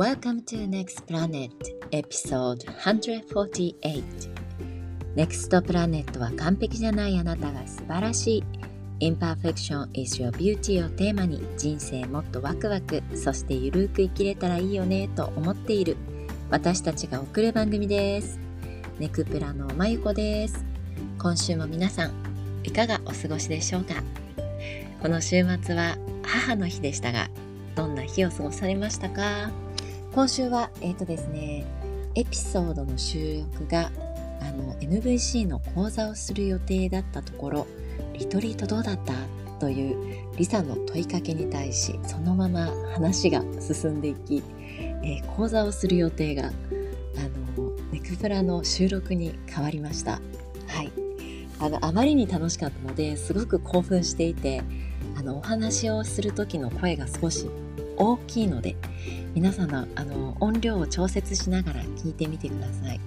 Welcome to Next Planet Episode 148 Next Planet は完璧じゃないあなたが素晴らしい。Imperfection is your beauty をテーマに人生もっとワクワクそしてゆるく生きれたらいいよねと思っている。私たちが送る番組です。ネクプラのまゆこです。今週も皆さんいかがお過ごしでしょうか？この週末は母の日でしたがどんな日を過ごされましたか？今週はえっ、ー、とですねエピソードの収録があの NVC の講座をする予定だったところリトリートどうだったというリサの問いかけに対しそのまま話が進んでいき、えー、講座をする予定があのネクプラの収録に変わりました。はいあのあまりに楽しかったのですごく興奮していてあのお話をする時の声が少し大きいので皆さんのあの音量を調節しながら聞いてみてください。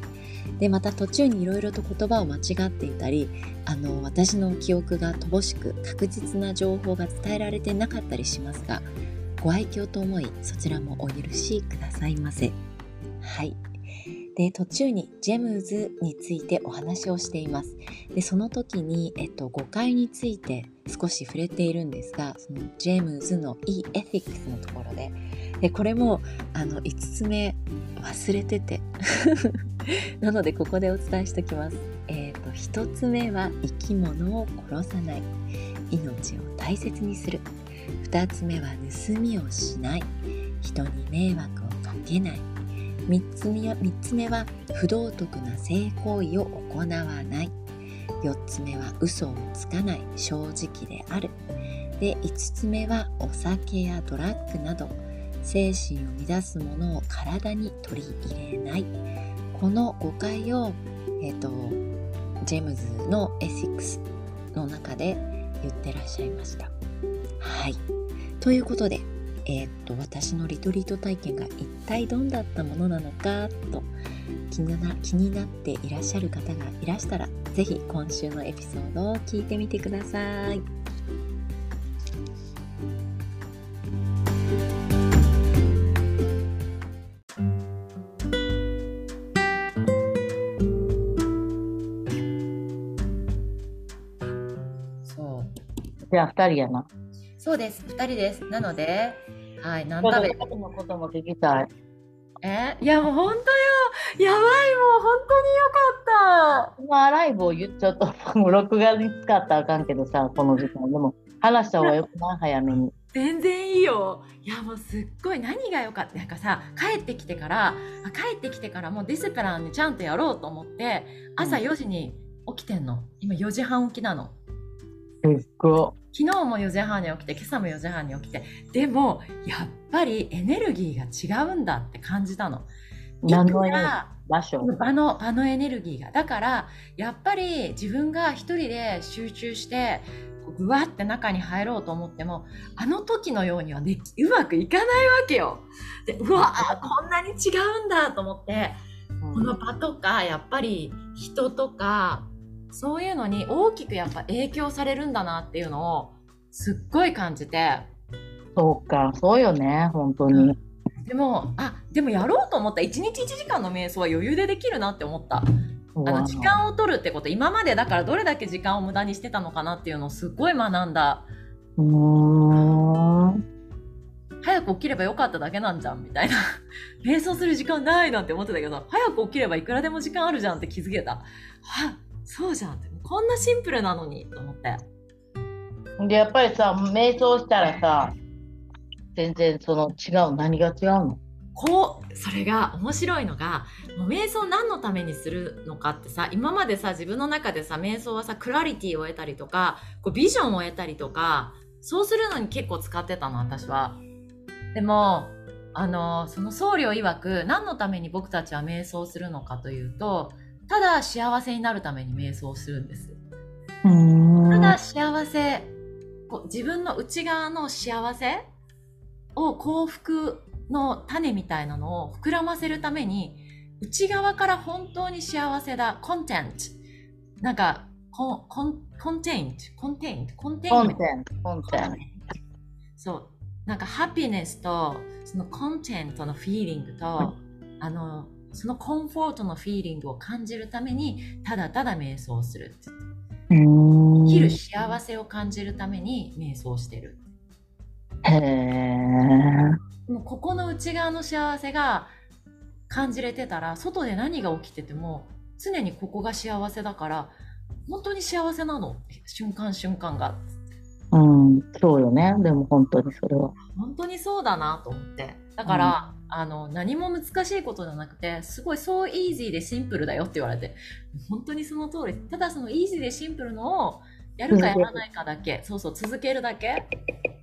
でまた途中にいろいろと言葉を間違っていたりあの私の記憶が乏しく確実な情報が伝えられてなかったりしますがご愛嬌と思いそちらもお許しくださいませ。はいで途中にジェムズについてお話をしていますでその時に、えっと、誤解について少し触れているんですがそのジェムズの e エフィックスのところででこれもあの5つ目忘れてて。なのでここでお伝えしておきます、えーと、1つ目は生き物を殺さない。命を大切にする。2つ目は盗みをしない。人に迷惑をかけない。3つ目は ,3 つ目は不道徳な性行為を行わない。4つ目は嘘をつかない。正直である。で5つ目はお酒やドラッグなど。精神を乱すものを体に取り入れないこの誤解を、えーと、ジェームズのエシックスの中で言ってらっしゃいました。はいということでえー、っと私のリトリート体験が一体どんだったものなのかと気にな気になっていらっしゃる方がいらしたら是非今週のエピソードを聞いてみてください。じゃあ2人やな。そうです、2人です。なので、はい、何食べたのことも聞きたい。え？いやもう本当よ。やばいもう本当によかった。まあライブを言っちゃうともう録画に使ったらあかんけどさこの時間。でも話した方がよくない？早めに。全然いいよ。いやもうすっごい何がよかった？なんかさ帰ってきてから帰ってきてからもうディスプランにちゃんとやろうと思って朝4時に起きてんの、今4時半起きなのすご昨日も4時半に起きて今朝も4時半に起きてでもやっぱりエネルギーが違うんだって感じたの。何の場所場の場のエネルギーがだからやっぱり自分が一人で集中してぐわって中に入ろうと思ってもあの時のようにはでうまくいかないわけよ。でうわこんなに違うんだと思って、この場とかやっぱり人とかそういうのに大きくやっぱ影響されるんだなっていうのをすっごい感じて。そうかそうよね本当に、うん、でもあでもやろうと思った。1日1時間の瞑想は余裕でできるなって思った。あの時間を取るってこと。今までだからどれだけ時間を無駄にしてたのかなっていうのをすっごい学んだ。うん。早く起きればよかっただけなんじゃんみたいな。瞑想する時間ないなんて思ってたけど早く起きればいくらでも時間あるじゃんって気づけた。はそうじゃん。ってこんなシンプルなのにと思って。でやっぱりさ瞑想したらさ全然その違う何が違うの？こうそれが面白いのがもう瞑想何のためにするのかってさ今までさ自分の中でさ瞑想はさクラリティを得たりとかこうビジョンを得たりとかそうするのに結構使ってたの私は。でもあのその僧侶曰く何のために僕たちは瞑想するのかというとただ幸せになるために瞑想するんです。ただ幸せこう自分の内側の幸せを幸福の種みたいなのを膨らませるために内側から本当に幸せだ。コンテンツなんかコンコンコンテンツコンテンツコンテンツコンテンツそう。なんかハピネスとそのコンテンツのフィーリングと、あのそのコンフォートのフィーリングを感じるためにただただ瞑想する生きる幸せを感じるために瞑想してる。へえ。もうここの内側の幸せが感じれてたら外で何が起きてても常にここが幸せだから本当に幸せなの？瞬間瞬間が。うん、そうよね。でも本当にそれは。本当にそうだなと思って。だから、あの何も難しいことじゃなくてすごいそうイージーでシンプルだよって言われて本当にその通り。ただそのイージーでシンプルのをやるかやらないかだけそうそう続けるだけ。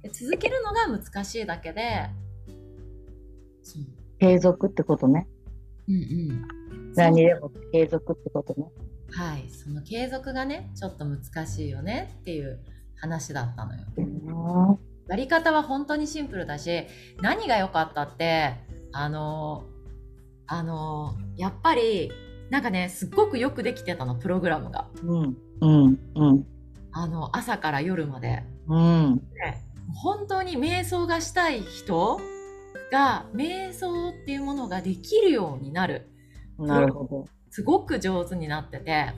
で続けるのが難しいだけで継続ってことね。うんうん。何でも継続ってことね。はい。その継続がねちょっと難しいよねっていう話だったのよ。うん。やり方は本当にシンプルだし何が良かったってあのあのやっぱりなんかねすっごくよくできてたのプログラムが。うん、うん、うん、あの朝から夜まで。うん。で本当に瞑想がしたい人が瞑想っていうものができるようになる。なるほど。すごく上手になってて。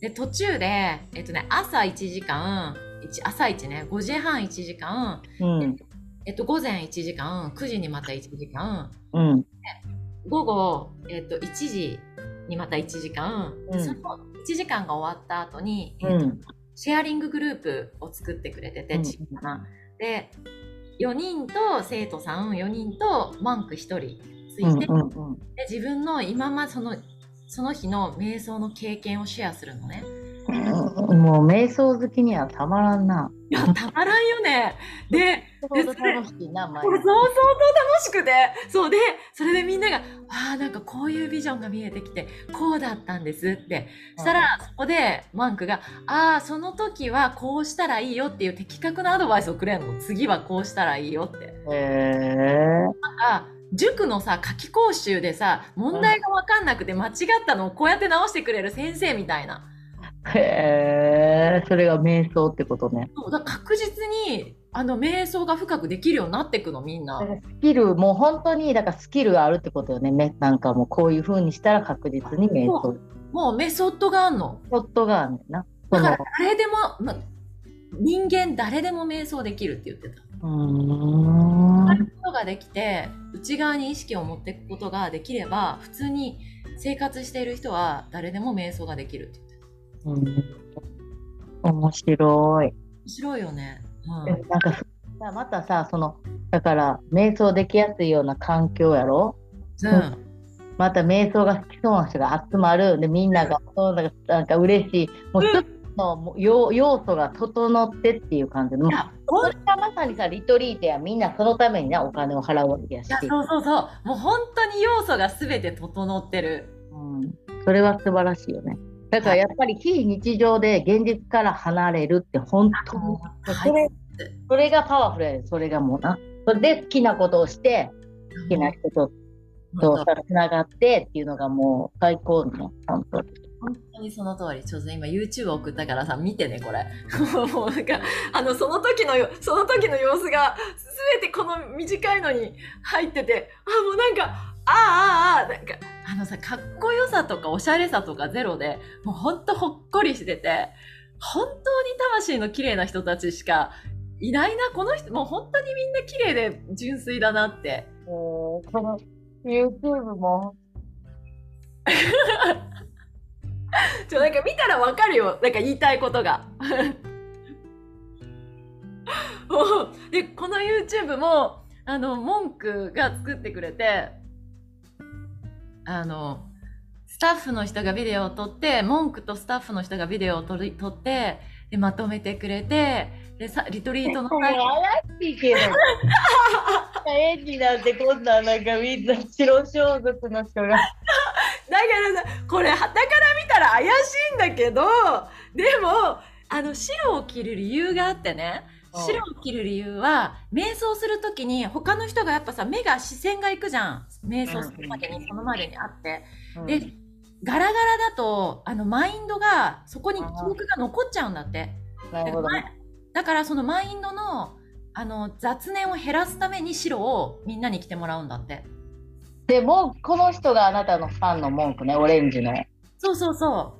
で途中で、えっとね、朝1時間一朝1ね5時半1時間、うん、えっと、午前1時間9時にまた1時間。うん、午後、えっと、1時にまた1時間、でうん。その1時間が終わった後に、えっとうん、シェアリンググループを作ってくれてて、なで4人と生徒さん4人とマンク1人つうん、いて、うん、うん。で自分の今まそのその日の瞑想の経験をシェアするのね。もう瞑想好きにはたまらんな。いやたまらんよね。でほど楽しいな、毎そうそう日そう楽しくてそうでそれでみんなが「あーなんかこういうビジョンが見えてきてこうだったんです」ってしたらそこでマンクが「ああその時はこうしたらいいよ」っていう的確なアドバイスをくれるの次はこうしたらいいよって。へえ。あ塾のさ夏期講習でさ問題が分かんなくて間違ったのをこうやって直してくれる先生みたいな。へえ。それが瞑想ってことね。そうだ確実にあの瞑想が深くできるようになっていくのみんなスキル、もう本当に、だからスキルがあるってことよね。めなんかもうこういう風にしたら確実に瞑想。もうメソッドがあんの。ちょっとがあんねんな。だから誰でも、ま、人間誰でも瞑想できるって言ってた。うーん。ことができて内側に意識を持っていくことができれば普通に生活している人は誰でも瞑想ができるって。うん。面白い。面白いよね。うん。でなんかさまたさそのだから瞑想できやすいような環境やろ？うん。また瞑想が好きそうな人が集まる。でみんながそうなんかなんか嬉しい。もううん。一つのもう要要素が整ってっていう感じでもういやそれがまさにさリトリートやみんなそのためになお金を払うわけやし。いやそうそうそう。もう本当に要素が全て整ってる。うん、それは素晴らしいよねだからやっぱり非日常で現実から離れるって本当にそれそれがパワフルやでそれがもうなそれで好きなことをして好きな人ととつながってっていうのがもう最高の本当に。本当にその通り。ちょっと今 YouTube 送ったからさ、見てね、これ。もうなんか、あの、その時のよ、その時の様子が、すべてこの短いのに入ってて、あ、もうなんか、ああ、なんか、あのさ、かっこよさとかおしゃれさとかゼロで、もうほんとほっこりしてて、本当に魂の綺麗な人たちしかいないな、この人、もう本当にみんな綺麗で純粋だなって。この YouTube も ちょ、なんか見たらわかるよ。なんか言いたいことが。で、この YouTube も、あの、文句が作ってくれて、あの、スタッフの人がビデオを撮って、文句とスタッフの人がビデオを撮り撮って、で、まとめてくれて、で、さリトリートの最後怪しいけど。演技なんてこんなんなんかみんな白装束の人が。だからさこれ旗から見たら怪しいんだけどでもあの白を着る理由があってねうん白を着る理由は瞑想する時に他の人がやっぱさ目が視線がいくじゃん。瞑想するまでにそのまでにあって。でガラガラだとあのマインドがそこに記憶が残っちゃうんだって。なるほど。だからそのマインドのあの雑念を減らすために白をみんなに着てもらうんだって。でもこの人があなたのファンの文句ねオレンジの。そうそうそ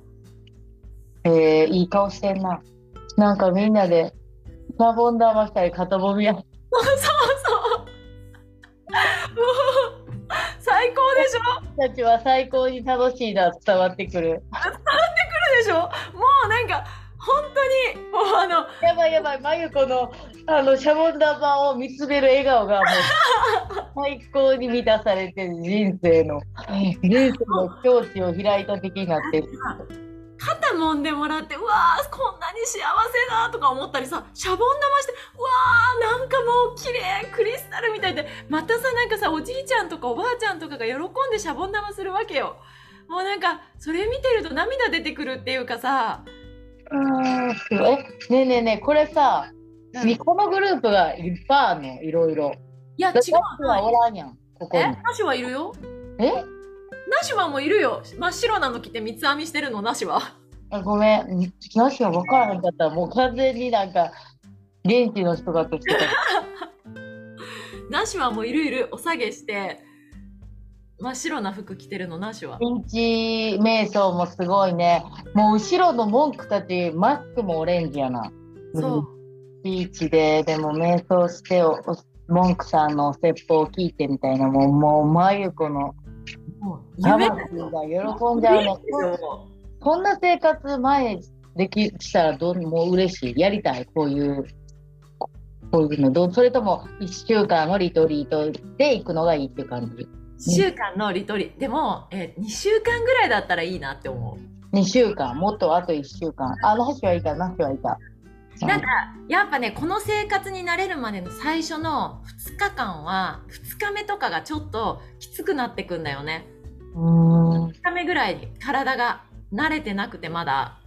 えー、いい顔してんな。なんかみんなでシャボン玉したり肩もみや。うそうそう。もう最高でしょ？たちは最高に楽しいな伝わってくる。でしょ？もうなんか本当にもうあのやばいやばい、まゆこのあのシャボン玉を見つめる笑顔がもう最高に満たされてる人生の人生の境地を開いた的になってる。肩揉んでもらってうわーこんなに幸せだとか思ったりさシャボン玉してうわーなんかもう綺麗クリスタルみたいでまたさなんかさおじいちゃんとかおばあちゃんとかが喜んでシャボン玉するわけよ。もうなんかそれ見てると涙出てくるっていうかさ。うんすごいえ？ねえねえねえこれさ、うん。このグループがいっぱいあるの？いろいろ。いや違うはおらんやんここに。はいるよ。え？ナシはもういるよ。真っ白なの着て三つ編みしてるの？ナシは？あごめん、なしは分からへんかった。もう完全になんか現地の人だとして。た。ナシはもういるいる。お下げして。真っ白な服着てるの？ナシは？現地瞑想もすごいね。もう後ろの文句たち、マスクもオレンジやな。そう。ビーチで、でも瞑想してお、お文句さんの説法を聞いてみたいな、もう、もう、まゆこの夢魂が喜んじゃうね。ここんな生活前できしたらどんもう嬉しい。やりたい、こういう。こういうのどうそれとも1週間のリトリートで行くのがいいっていう感じ？1週間のリトリでも、えー、2週間ぐらいだったらいいなって思2週間、もっとあと1週間。あ、なしはいた、なしはいた。うなんかやっぱねこの生活に慣れるまでの最初の2日間は2日目とかがちょっときつくなってくんだよね。うーん。2日目ぐらいに体が慣れてなくてまだ。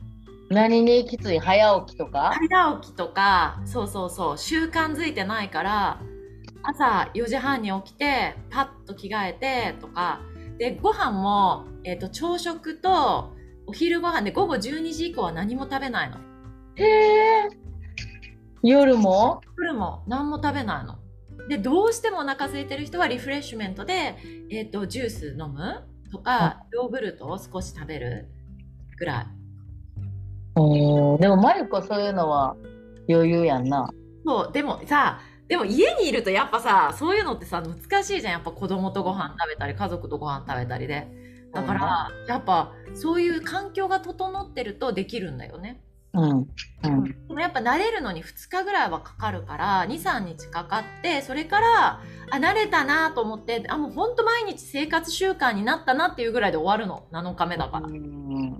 何にきつい？早起きとか？早起きとか。そうそうそう。習慣づいてないから朝4時半に起きてパッと着替えてとか。でご飯も、えー、と朝食とお昼ご飯で午後12時以降は何も食べないの。へえ。夜も？夜も何も食べないのでどうしてもお腹空いてる人はリフレッシュメントで、えー、とジュース飲むとかヨーグルトを少し食べるぐらい。うん。でも、まゆこそういうのは余裕やんな。そうでもさでも家にいるとやっぱさそういうのってさ難しいじゃん。やっぱ子供とご飯食べたり家族とご飯食べたりで。だから、やっぱそういう環境が整ってるとできるんだよねうん。うん。でもやっぱ慣れるのに2日ぐらいはかかるから23日かかってそれからあ慣れたなと思ってあもうほんと毎日生活習慣になったなっていうぐらいで終わるの7日目だから、うん。だ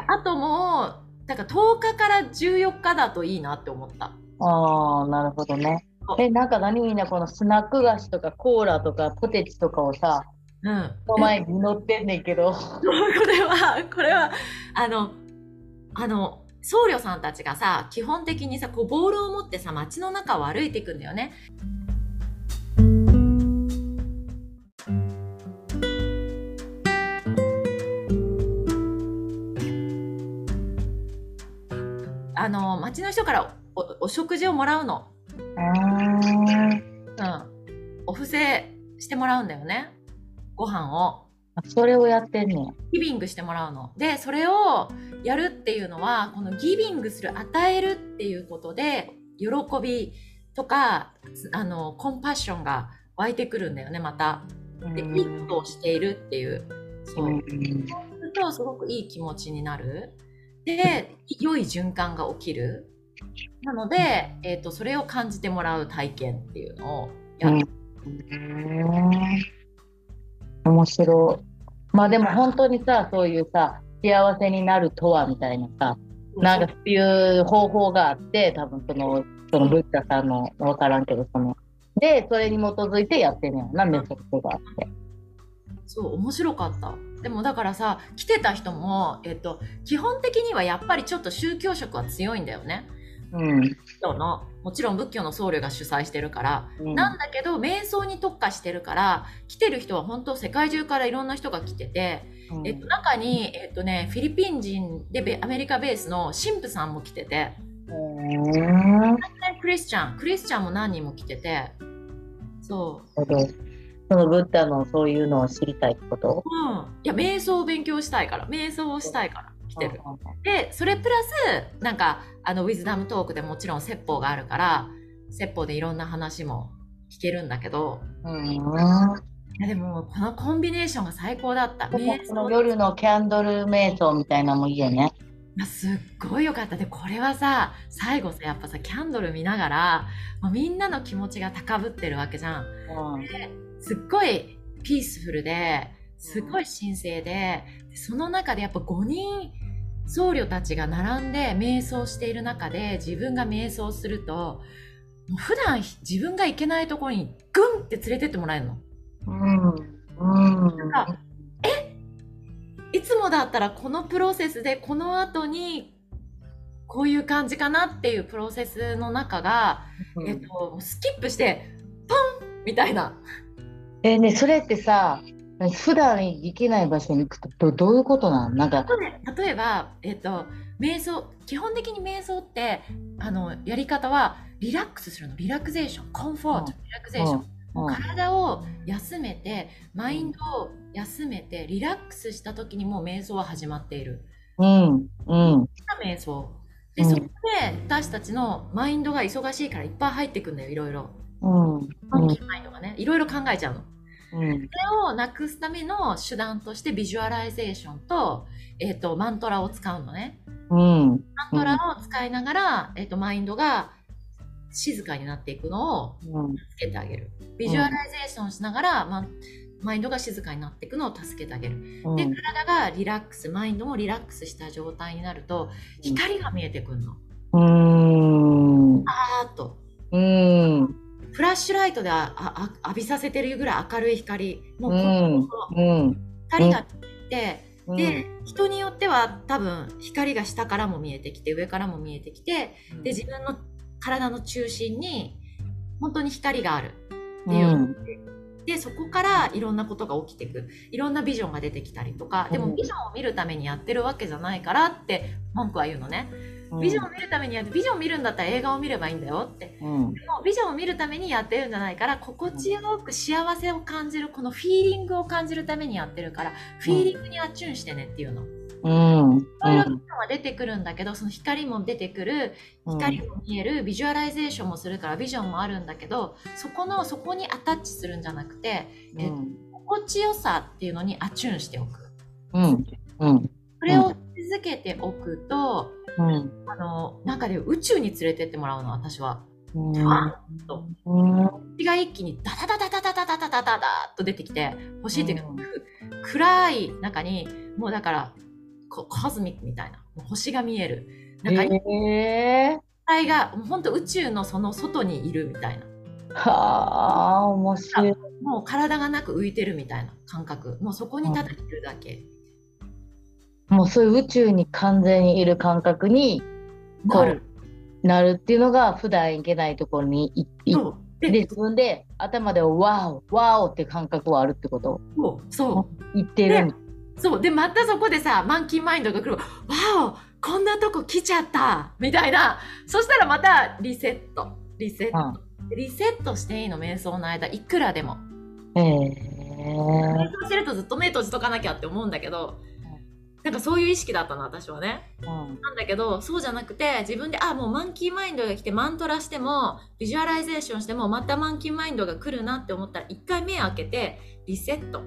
からあともうだから10日から14日だといいなって思ったああ、なるほどね。え、なんか何みんなこのスナック菓子とかコーラとかポテチとかをさ、うんお前に乗ってんねんけど。これはこれはあのあの僧侶さんたちがさ基本的にさこうボールを持ってさ街の中を歩いていくんだよね。あの街の人からおお食事をもらうの、あうん、お布施してもらうんだよねご飯を。あ、それをやってんねん。ギビングしてもらうの。で、それをやるっていうのは、このギビングする、与えるっていうことで、喜びとか、つあの、コンパッションが湧いてくるんだよね、また。で、うんギフトをしているっていう。そうう。んすると、すごくいい気持ちになる。で、良い循環が起きる。なので、えっ、と、それを感じてもらう体験っていうのをやる。うん面白い。まあでも本当にさ、そういうさ、幸せになるとはみたいなさ、なんかそういう方法があって、多分その、そのブッダさんの、わからんけど、その、で、それに基づいてやってんねんな、メソッドがあって。そう面白かったでもだからさ来てた人も、えっと、基本的にはやっぱりちょっと宗教色は強いんだよねうん。仏教のもちろん仏教の僧侶が主催してるから、うん。なんだけど瞑想に特化してるから来てる人は本当世界中からいろんな人が来てて、うん。えっと、中に、えっとね、フィリピン人でベアメリカベースの神父さんも来ててうんクリリスチャンクリスチャンも何人も来ててそう。そのブッダのそういうのを知りたいってこと？うん。いや瞑想を勉強したいから瞑想をしたいから来てるでそれプラスなんかあのウィズダムトークでもちろん説法があるから説法でいろんな話も聞けるんだけど、うん、いやでもこのコンビネーションが最高だった。の夜のキャンドル瞑想みたいなのもいいよね。すっごいよかったでこれはさ最後さやっぱさキャンドル見ながらもうみんなの気持ちが高ぶってるわけじゃん。うん、ですっごいピースフルですごい神聖でその中でやっぱ5人僧侶たちが並んで瞑想している中で自分が瞑想するともう普段自分が行けないところにグンって連れてってもらえるの。うんうん、なんかえ？いつもだったらこのプロセスでこの後にこういう感じかなっていうプロセスの中が、うん、えっと、スキップしてポンみたいな。えー、ねそれってさ普段行けない場所に行くとどういうことなのなんか。例えば、えっと、瞑想基本的に瞑想ってあのやり方はリラックスするの。リラクゼーション。 comfort、リラクゼーション、もう体を休めてマインドを休めてリラックスした時にもう瞑想は始まっている。うん。うん、瞑想。で、そこで私たちのマインドが忙しいからいっぱい入ってくんだよいろいろ。うん、マインドがねいろいろ考えちゃうの。うん、それをなくすための手段として visualization と,、えーと、マントラを使うのね。うん、マントラを使いながら、えーとマインドが静かになっていくのを助けてあげる、うん、 visualization しながら、まあ、マインドが静かになっていくのを助けてあげる、うん、で体がリラックスマインドもリラックスした状態になると光が見えてくるの。うん。あーっと。うんフラッシュライトでああ浴びさせてるぐらい明るい光。もうこの光が見えて、で、人によっては多分光が下からも見えてきて上からも見えてきてで自分の体の中心に本当に光がある。っていう、うん、でそこからいろんなことが起きていく。いろんなビジョンが出てきたりとか。でもビジョンを見るためにやってるわけじゃないからって文句は言うのね。ビジョンを見るためにやってビジョンを見るんだったら映画を見ればいいんだよって、うん、でもビジョンを見るためにやってるんじゃないから心地よく幸せを感じるこのフィーリングを感じるためにやってるからフィーリングに attune してねっていうの。うん、いろいろは出てくるんだけどその光も出てくる光も見える、 visualization もするからビジョンもあるんだけどそこのそこに attach するんじゃなくて、え心地よさっていうのに attune しておく。うん。うん、それを続けておくと、うん、あのなんかで宇宙に連れてってもらうの私は。うん、と。星が一気にダダダダダダダダダダダッと出てきて星っていうか、うん、暗い中にもうだからコズミックみたいな星が見えるなんか、えー、がもう本当宇宙のその外にいるみたいなはあ面白いもう体がなく浮いてるみたいな感覚もうそこにただいるだけ、うん、もうそういう宇宙に完全にいる感覚になる。なるっていうのが普段行けないところに行ってで自分で頭で「ワオワオ」って感覚はあるってこと？そう。そう。言ってる。みたいそう。でまたそこでさマンキーマインドが来るわ。おこんなとこ来ちゃった。みたいな。そしたらまたリセット。リセット、うん、リセットしていいの瞑想の間。いくらでも。へえ瞑想してるとずっと目閉じとかなきゃって思うんだけどなんかそういう意識だったの私はね、うん、なんだけどそうじゃなくて自分であもう monkey mind が来てマントラしても visualization してもまた monkey mind が来るなって思ったら一回目開けてリセット。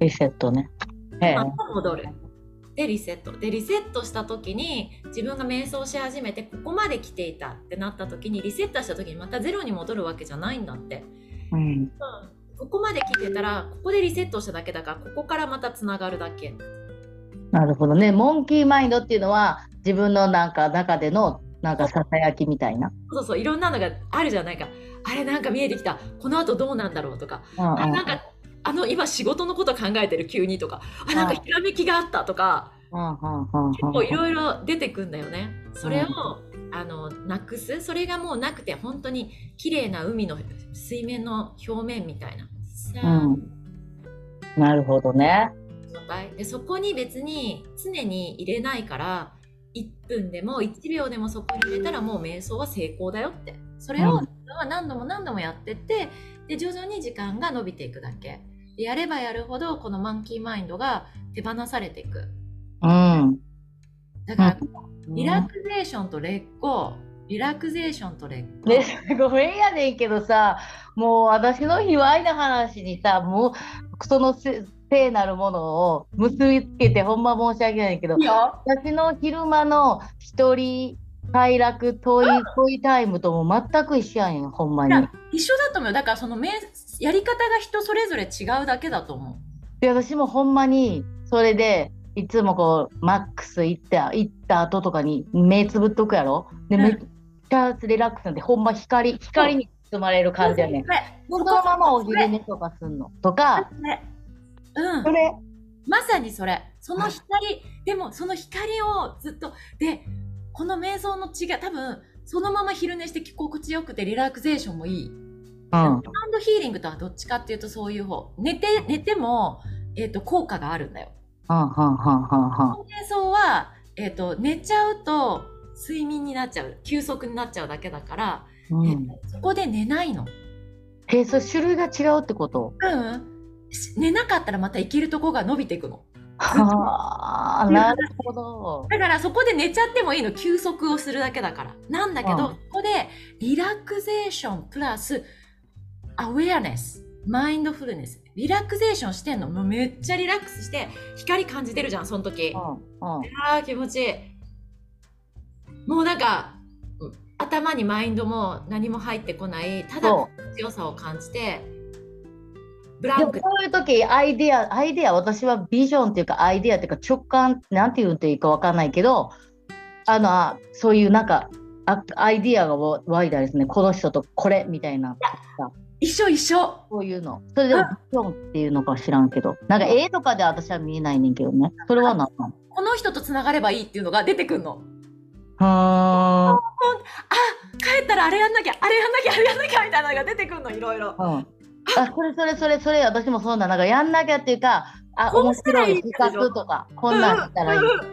リセットね。戻る。でリセット。でリセットした時に自分が瞑想し始めてここまで来ていたってなった時にリセットした時にまたゼロに戻るわけじゃないんだって、うん、うん、ここまで来てたらここでリセットしただけだからここからまたつながるだけなるほどね。モンキーマインドっていうのは自分のなんか中でのなんかささやきみたいな。そうそういろんなのがあるじゃないかあれなんか見えてきた。このあとどうなんだろうとか、うんうん、あなんかあの今仕事のこと考えてる急にとか。あなんかひらめきがあったとか、結構いろいろ出てくんだよね。それを、あのなくす？それがもうなくて本当に綺麗な海の水面の表面みたいな。うん、なるほどね。でそこに別に常に入れないから1分でも1秒でもそこに入れたらもう瞑想は成功だよって。それを何度も何度もやってってで徐々に時間が伸びていくだけ。やればやるほどこのマンキーマインドが手放されていく、うん、だから、リラクゼーションと劣行リラクゼーションと劣行、ね、ごめんやねんけどさもう私の卑猥な話にさもうその聖なるものを結びつけてほんま申し訳ないけど私の昼間の一人快楽問い問いタイムとも全く一緒やんほんまに。一緒だと思うだからそのやり方が人それぞれ違うだけだと思う。で私もほんまにそれでいつもこうマックス行った行った後とかに目つぶっとくやろ。で、うん、めっちゃリラックスなんでほんま光光に包まれる感じやねん。そのままお昼寝とかすんの。とかうん、それ。まさにそれ。その光。でもその光をずっと。でこの瞑想の違い多分そのまま昼寝して心地よくてリラクゼーションもいい、うん、ハンドヒーリングとはどっちかっていうとそういう方。寝て寝ても、えーと、効果があるんだよ。はんはんは瞑想は、えーと、寝ちゃうと睡眠になっちゃう。休息になっちゃうだけだから、うん、えー、そこで寝ないの。へえそ種類が違うってこと？うん寝なかったらまたいけるとこが伸びていくの。はあ、なるほど。だからそこで寝ちゃってもいいの、休息をするだけだから。なんだけど、うん、ここでrelaxation plus awareness、mindfulness。リラクゼーションしてんの。もうめっちゃリラックスして、光感じてるじゃん、その時。うんうん、ああ、気持ちいい。もうなんか、頭にマインドも何も入ってこない、ただ心地よさを感じて、 blank。そういう時アイデア、アイデア、私はビジョンっていうかアイデアっていうか直感、なんて言うといいか分かんないけど、あの、そういうなんか、アイデアが湧いたですね、この人とこれみたいな。一緒一緒。こういうの。それでビジョンっていうのか知らんけど、なんか絵とかで私は見えないねんけどね。それは何なの？この人とつながればいいっていうのが出てくるの。はあ。帰ったらあれやんなきゃ、あれやんなきゃ、あれやんなきゃみたいなのが出てくるの、いろいろ。うんあそれそれそれそれ私もそうななんかやんなきゃっていうかあ面白い企画とかこんなんしたらいいとか、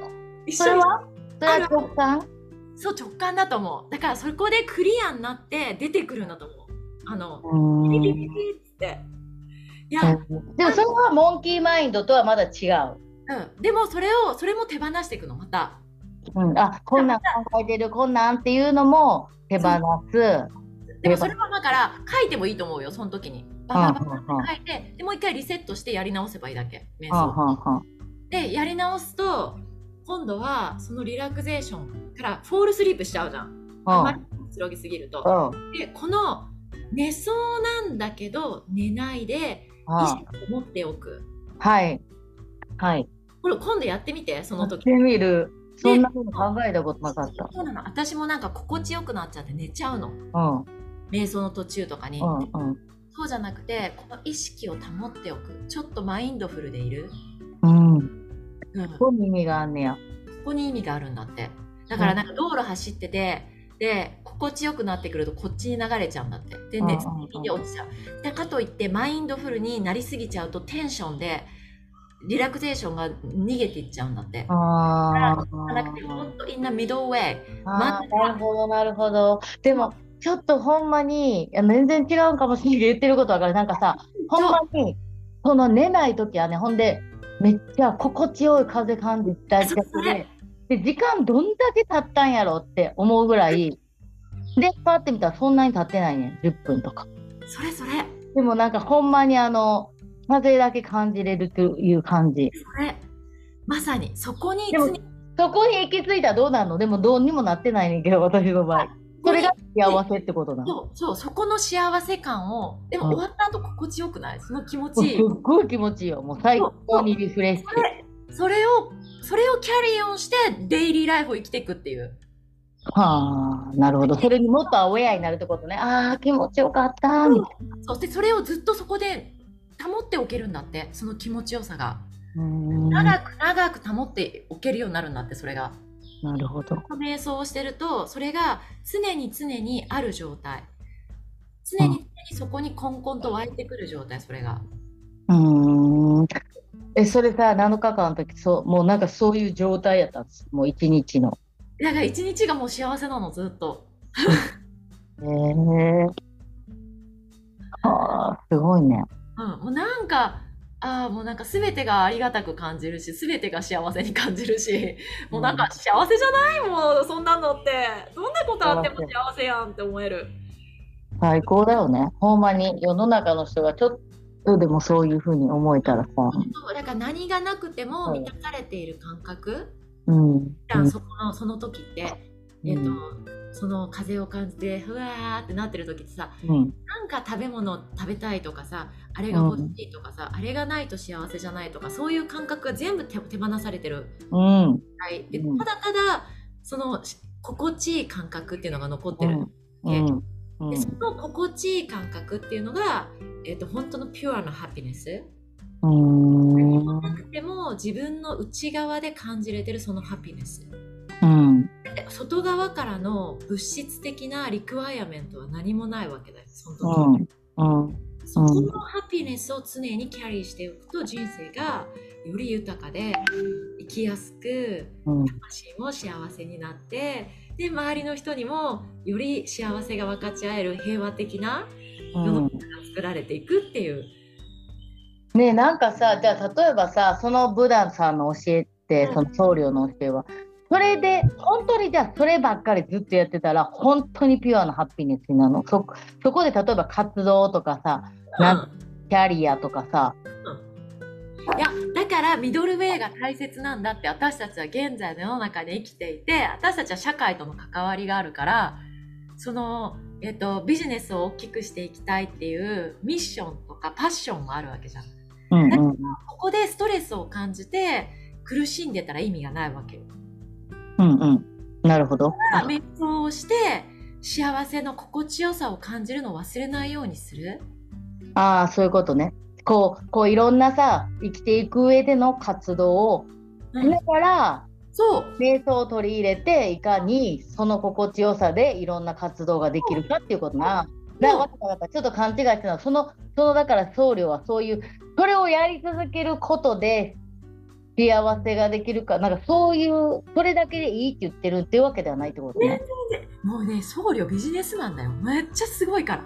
うん、それは？それは直感？そう直感だと思う。だからそこでクリアになって出てくるんだと思う。あのピピピピって。いや、でもそれはモンキーマインドとはまだ違う、うん、でもそれをそれも手放していくのまた、うん、あこんなん考えてるこんなんっていうのも手放す。でもそれはだから書いてもいいと思うよその時にバカバカ書いてでもう一回リセットしてやり直せばいいだけ瞑想。でやり直すと今度はそのリラクゼーションから fall asleep しちゃうじゃん。あ。あまりくつろぎすぎると。でこの寝そうなんだけど寝ないで意識を持っておく。はい。はい。これ今度やってみてその時。やってみる。そんなこと考えたことなかった。そうなの。私もなんか心地よくなっちゃって寝ちゃうの、うん、瞑想の途中とかに、うんうんそうじゃなくてこの意識を保っておくちょっとマインドフルでいる、うん、うん、ここに意味があんねやここに意味があるんだってだからなんか道路走ってて、で心地よくなってくるとこっちに流れちゃうんだってで熱に落ちちゃうでかといってマインドフルになりすぎちゃうとテンションでリラクゼーションが逃げていっちゃうんだって。ああ。なくて、本当インナミドウェイ。なるほど、なるほど。でも、ちょっとほんまに、いや全然違うかもしれないけど、言ってることはから、なんかさ、ほんまに、その寝ない時はね、ほんで、めっちゃ心地よい風感じたりして、で、時間どんだけ経ったんやろって思うぐらい、で、パって見たらそんなに経ってないね10分とか。それそれ。でもなんかほんまにあの、風だけ感じれるという感じ。それ、まさに、そこにそこに行き着いたらどうなるの？でもどうにもなってないねんけど、私の場合。それが幸せってことだ。そう、そう、そこの幸せ感を、でも終わった後心地よくない？その気持ちいい。すっごい気持ちいいよ。もう最高にリフレッシュ。それを、それをキャリーオンしてデイリーライフを生きていくっていう。はあ、なるほど。それにもっとアウェアになるってことね。ああ、気持ちよかった、みたいな。そしてそれをずっとそこで保っておけるんだって、その気持ちよさが。長く長く保っておけるようになるんだって、それが。なるほど。瞑想をしてると、それが常に常にある状態。常に常にそこにコンコンと湧いてくる状態、それが。うん。え、それさ、7日間の時、そう、もうなんかそういう状態やったんです？もう一日の。だから一日がもう幸せなのずっと。へえああ、すごいね。うん、もうなんかああもうなんか全てがありがたく感じるし全てが幸せに感じるしもうなんか幸せじゃない？もんそんなのってどんなことあっても幸せやんって思える。最高だよね。ほんまに世の中の人がちょっとでもそういうふうに思えたらさ。だから何がなくても満たされている感覚、うん。うん、そのその時って、えっとその風を感じてふわーってなってる時ってさうん。なんか食べ物食べたいとかさあれが欲しいとかさ、あれがないと幸せじゃないとかそういう感覚が全部手手放されてるうん。はい、でうんただただそのし心地いい感覚っていうのが残ってる、うん。うん。でその心地いい感覚っていうのが、えっと本当のピュアなハピネスうん。なくても自分の内側で感じれてるそのハピネスうん。で外側からの物質的なリクワイアメントは何もないわけだよその時、うん。うん。そこのハピネスを常にキャリーしておくと人生がより豊かで生きやすくうん。魂も幸せになってで周りの人にもより幸せが分かち合える平和的な世の中が作られていくっていう、ねえなんかさじゃあ例えばさそのブダさんの教えってうんその僧侶の教えはそれで本当にじゃあそればっかりずっとやってたら本当にピュアなハッピネスなの？そそこで例えば活動とかさなんキャリアとかさ。いやだからミドルウェイが大切なんだって私たちは現在の世の中で生きていて私たちは社会との関わりがあるからその、えっとビジネスを大きくしていきたいっていうミッションとかパッションもあるわけじゃん。うんうんここでストレスを感じて苦しんでたら意味がないわけよ。うんうん。なるほど。瞑想をして幸せの心地よさを感じるのを忘れないようにする。ああそういうことね。こうこういろんなさ生きていく上での活動をうんしながら、そう。瞑想を取り入れていかにその心地よさでいろんな活動ができるかっていうことな。だからちょっと勘違いしてたのそのそのだから僧侶はそういうそれをやり続けることで幸せができるかなんかそういうそれだけでいいって言ってるっていうわけではないってことね。もうね僧侶ビジネスマンだよ。めっちゃすごいから。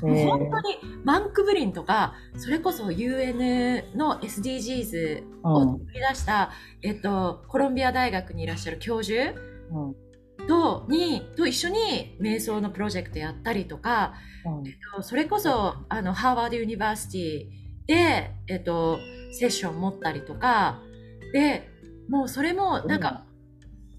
本当にマンクブリンとかそれこそ UN の SDGs をうん。作り出した、えっと、コロンビア大学にいらっしゃる教授うん。とにと一緒に瞑想のプロジェクトやったりとか、うん。えっと、それこそあのハーバードユニバーシティで、えっと、セッション持ったりとかでもうそれもなんか、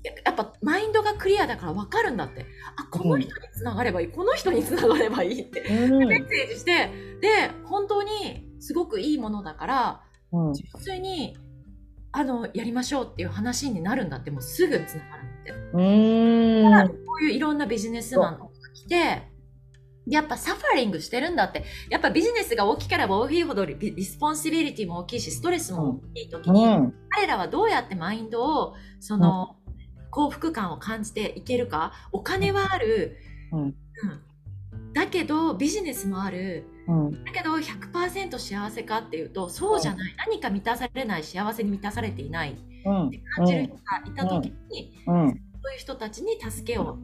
ややっぱマインドがクリアだから分かるんだって。あこの人につながればいい、この人につながればいいってうん。メッセージしてで本当にすごくいいものだからうん。純粋にあのやりましょうっていう話になるんだってもうすぐつながるって。うーんこういういろんなビジネスマンが来てやっぱ suffering してるんだって。やっぱビジネスが大きければ大きいほど re responsibility も大きいしストレスも大きい。時に、うん彼らはどうやってマインドをその、幸福感を感じていけるか。お金はある、うん。うん。だけどビジネスもある。うん。だけど100%幸せかっていうとそうじゃない、何か満たされない。幸せに満たされていないうん。感じる人がいた時に、うん。そういう人たちに助けを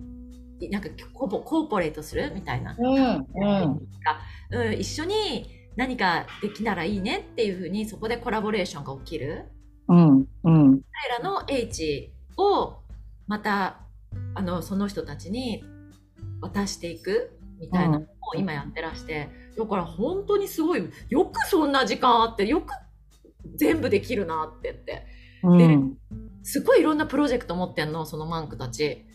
なんかコーポコーポレートする？みたいな、うんうん。うん、一緒に何かできたらいいねっていうふうにそこでコラボレーションが起きるうん。うん。彼らの英知をまたあのその人たちに渡していくみたいなのを今やってらして、だから本当にすごいよくそん。な時間あってよく全部できるなって言ってうん。すごいいろん。なプロジェクト持ってん。のそのマンクたち。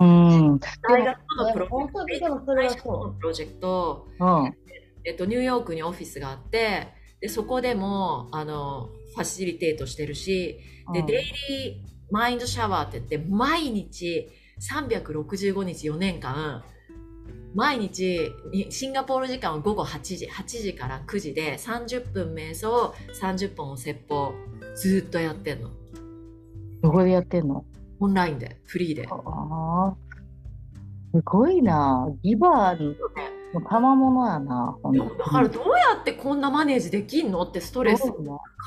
うん。大学のプロ本当にでもそれはそう会社のプロジェクト、うん。えっと、ニューヨークにオフィスがあってでそこでもあのファシリテートしてるしで、デイリーマインドシャワーって言って毎日365日4年間毎日にシンガポール時間は午後8時8時から9時で30分瞑想30分お説法ずっとやってんの。どこでやってんの？オンラインでフリーで。ああすごいな。ギバーにもう賜物やな、ほんと。だからどうやってこんなマネージできんのってストレスか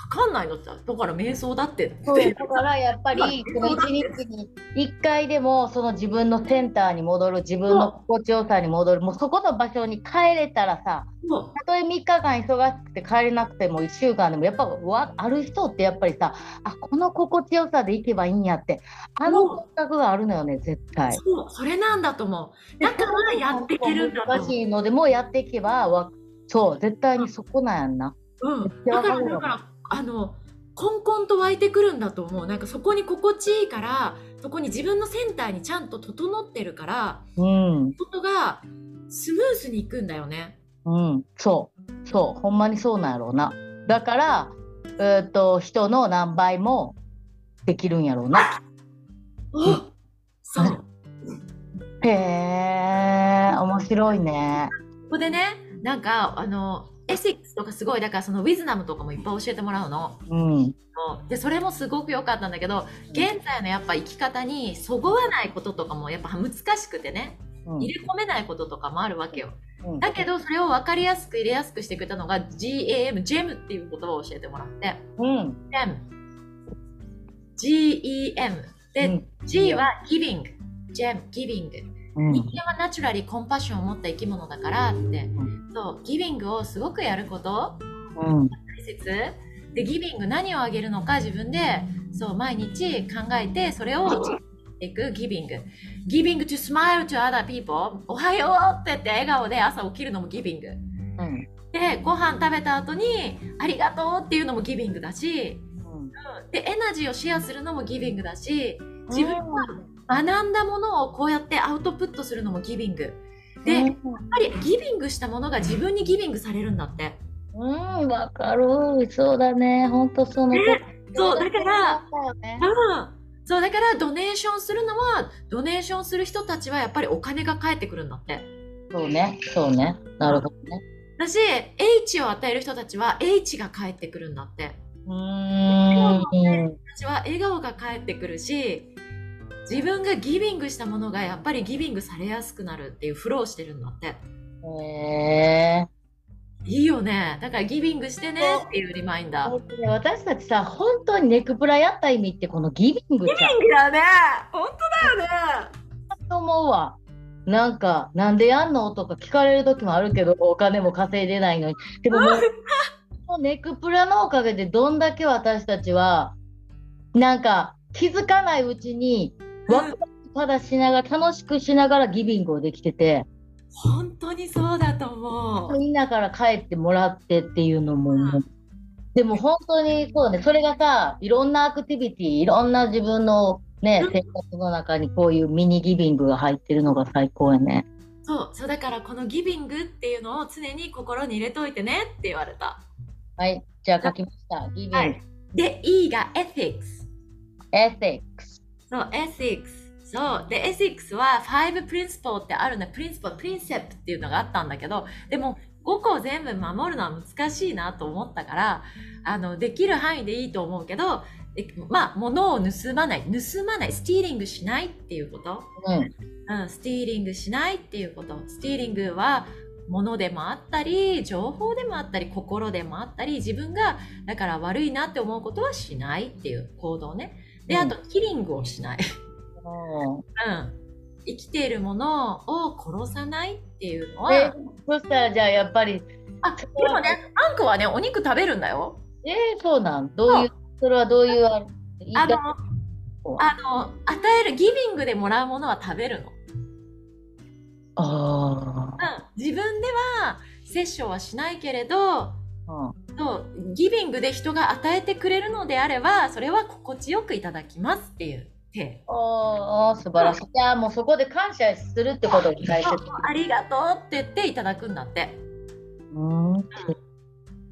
かんないのって。だから瞑想だって。そうだからやっぱりその一日に一回でもその自分のセンターに戻る自分の心地よさに戻るもうそこの場所に帰れたらさたとえ3日間忙しくて帰れなくても1週間でもやっぱわある人ってやっぱりさあこの心地よさでいけばいいんやってあの感覚があるのよね絶対。そう。それなんだと思う。だからやっていけるんだと思うのでもやっていけばわそう絶対にそこなんやんな。うん、だからだからあのコンコンと湧いてくるんだと思う。なんかそこに心地いいからそこに自分のセンターにちゃんと整ってるからうん。ことがスムースにいくんだよね。うん、そう、そう、ほんまにそうなんやろうな。だから、えーっと、人の何倍もできるんやろうな。そう。へえ、面白いね。ここでねなんかあのエシックスとかすごいだからそのウィズナムとかもいっぱい教えてもらうの。うん、でそれもすごく良かったんだけど現在のやっぱ生き方にそぐわないこととかもやっぱ難しくてねうん入れ込めないこととかもあるわけよ。うんだけどそれを分かりやすく入れやすくしてくれたのが GAM、GEM っていう言葉を教えてもらって、うん、GEM。で、うん G は Giving、GEM、Giving。うん、人間はナチュラリーコンパッションを持った生き物だからって、ん。そう、ギビングをすごくやること。うん、大切。で、ギビング何をあげるのか自分で、そう、毎日考えて、それをしていくギビング。ギビング to smile to other people。おはようって言って笑顔で朝起きるのもギビング。うん、で、ご飯食べた後にありがとうっていうのもギビングだし、で、エナジーをシェアするのもギビングだし、自分が学んだものをこうやってアウトプットするのもギビング。で、やっぱりギビングしたものが自分にギビングされるんだって。うん、わかる。そうだね。ほんとそのそうだからそうだよねうん。そう、だからドネーションするのは、ドネーションする人たちはやっぱりお金が返ってくるんだって。そうね、そうね。なるほどね。だし、H を与える人たちは H が返ってくるんだって。うーん。たちは笑顔が返ってくるし、自分がギビングしたものがやっぱりギビングされやすくなるっていうフローしてるんだって。へえ。いいよね。だからギビングしてねっていうリマインダー。ギビン私たちさ、本当にネクプラやった意味ってこのギビングじゃんグだね。本当だよね。と思うわ。なんか、なんでやんのとか聞かれる時もあるけど、お金も稼いでないのに。でももう、ネクプラのおかげでどんだけ私たちは、なんか気づかないうちに、ただしながら、楽しくしながらギビングをできてて、本当にそうだと思う。みんなから帰ってもらってっていうのも、もうでも本当にそうね、それがさ、いろんなアクティビティ、いろんな自分のねう、ん生活の中にこういうミニギビングが入ってるのが最高やね。そう、そうだからこのギビングっていうのを常に心に入れといてねって言われた。はい、じゃあ書きました。ギビング、はいで、E が ethics。エティックス。そう、ethics。そう。で、ethics は5 principle ってあるね。principle、principle っていうのがあったんだけど、でも5個全部守るのは難しいなと思ったから、あの、できる範囲でいいと思うけど、えまあ、物を盗まない、盗まない、スティーリングしないっていうこと。うん。うん、スティーリングしないっていうこと。スティーリングは物でもあったり、情報でもあったり、心でもあったり、自分がだから悪いなって思うことはしないっていう行動ね。で、あと、キリングをしない。うんうん。生きているものを殺さないっていうのえは、そしたらじゃあやっぱり、あ、でもね、アンクはね、お肉食べるんだよ。えー、そうなん？どういう、それはどういうあの、あの、与える、ギビングでもらうものは食べるの。あうん。自分では摂取はしないけれど、あ。うんそうギビングで人が与えてくれるのであればそれは心地よくいただきますっていう手ああ、素晴らしい。じゃあもうそこで感謝するってことが大切。ありがとうって言っていただくんだってうん。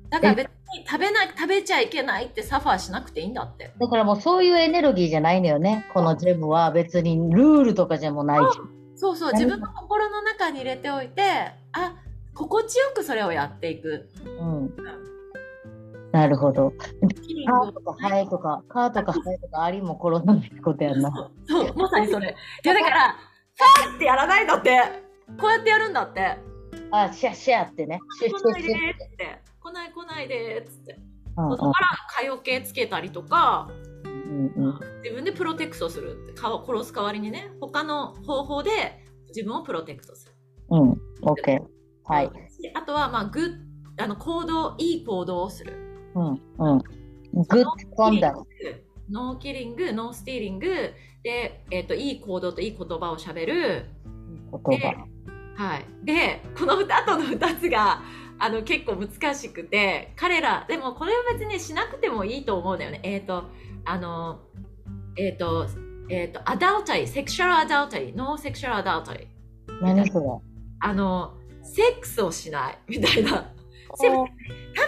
だから別に食べない食べちゃいけないってサファーしなくていいんだってだからもうそういうエネルギーじゃないのよね。このジェムは別にルールとかじゃもうないし。そうそう自分の心の中に入れておいてあ心地よくそれをやっていくうん。なるほど。カーとかハエとか、カーとかハエとかありも転んでいくことやんな。そうまさにそれいやだからファーってやらないんだってこうやってやるんだってあ、シャシャってね。シュッ来ないでシって来ない来ないでーっつってうんうん外から蚊よけつけたりとかうんうん自分で protect するって蚊を殺す代わりにね他の方法で自分を protect するうん。オッケー。はい。であとはまあ good あの行動いい行動をするうんうん。 Good conduct No killing no stealing。で、えっといい行動といい言葉をしゃべる。ト言葉。はい、でこのあとの2つがあの結構難しくて彼らでもこれは別にしなくてもいいと思うんだよね。えっ、とあのえっ、とえっ、と adultery sexual adultery no sexual adultery何それ？あのセックスをしない。みたいなセ多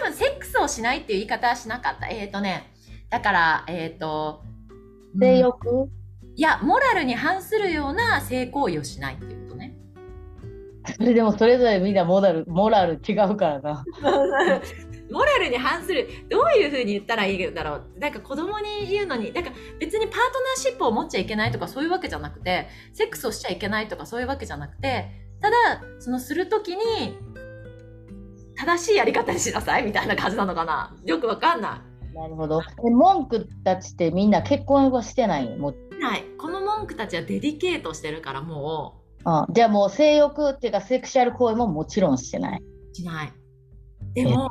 分セックスをしないっていう言い方はしなかった。えっ、とねだからえっ、と性うん。欲？いやモラルに反するような性行為をしないっていうことね。それでもそれぞれみんなモラルモラル違うからな。モラルに反する。どういうふうに言ったらいいんだろう。なんか子供に言うのになんか別にパートナーシップを持っちゃいけないとかそういうわけじゃなくてセックスをしちゃいけないとかそういうわけじゃなくてただそのするときに正しいやり方にしなさいみたいな感じなのかな？よくわかんななるほど。え文句たちってみんな結婚はしてない？もういないこの文句たちはデディケートしてるからもあじゃあもう性欲っていうかセクシャル行為ももちろんしてない。うしないでも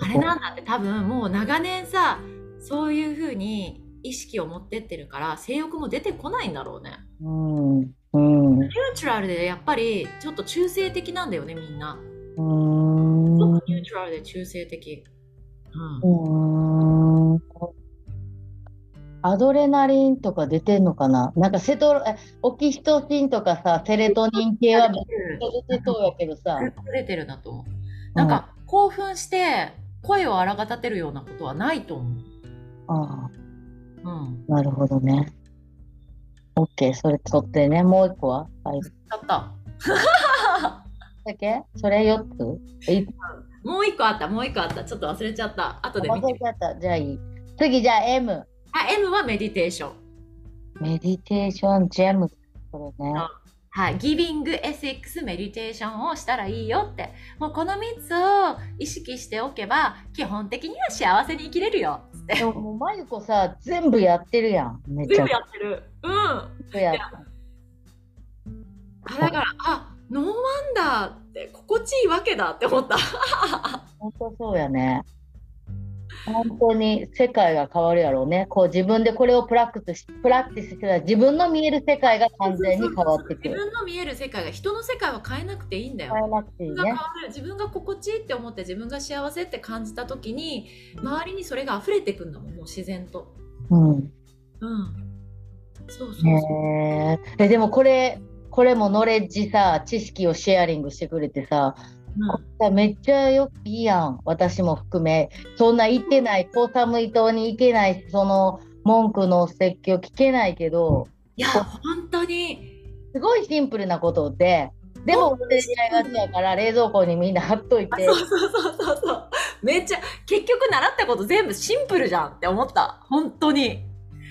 あれなんだって多分もう長年さそういうふうに意識を持ってってるから性欲も出てこないんだろうねうん。うん。うニュートラルでやっぱりちょっと中性的なんだよねみんな。すごうくニュートラルで中性的。うん。アドレナリンとか出てんのかな？なんかセトロ、えオキシトシンとかさ、セレトニン系はめっちゃ出てそうやけどさ。出てるなと思う。なんか興奮して声を荒が立てるようなことはないと思う。ああ、うん。なるほどね。オッケー、それ取ってね。もう一個は？はい。だった。だけ？それ4つ？えもう一個あった、もう一個あった。ちょっと忘れちゃった。後で見忘てれちゃった。じゃあいい。次、じゃあ M。あ、M はメディテーション。メディテーションジェム。これね。はい、ギビング、エセックス、メディテーションをしたらいいよって。もうこの3つを意識しておけば、基本的には幸せに生きれるよ。つって。でももうマユコさ、全部やってるやん。めっちゃ全部やってる。うん。やってあだから、あノーワンダーって心地いいわけだって思った。本当そうやね。本当に世界が変わるやろうね。こう自分でこれを practice practice してたら自分の見える世界が完全に変わってく自る。分の見える世界が人の世界は変えなくていいんだよ。変えなくていいね自分が心地いいって思って自分が幸せって感じた時に周りにそれが溢れてくんだもんもう自然と。うん。うん。そうそうそう。えでもこれこれも knowledge さ知識を sharing してくれてさうん。めっちゃよいいやん。私も含め。そんな行ってないコーサムイ島に行けないしその文句の説教聞けないけどいや本当に。すごいシンプルなことで。でも忘れちゃいがちやから冷蔵庫にみんな貼っといて。そうそうそうそうめっちゃ結局習ったこと全部シンプルじゃんって思った。本当に。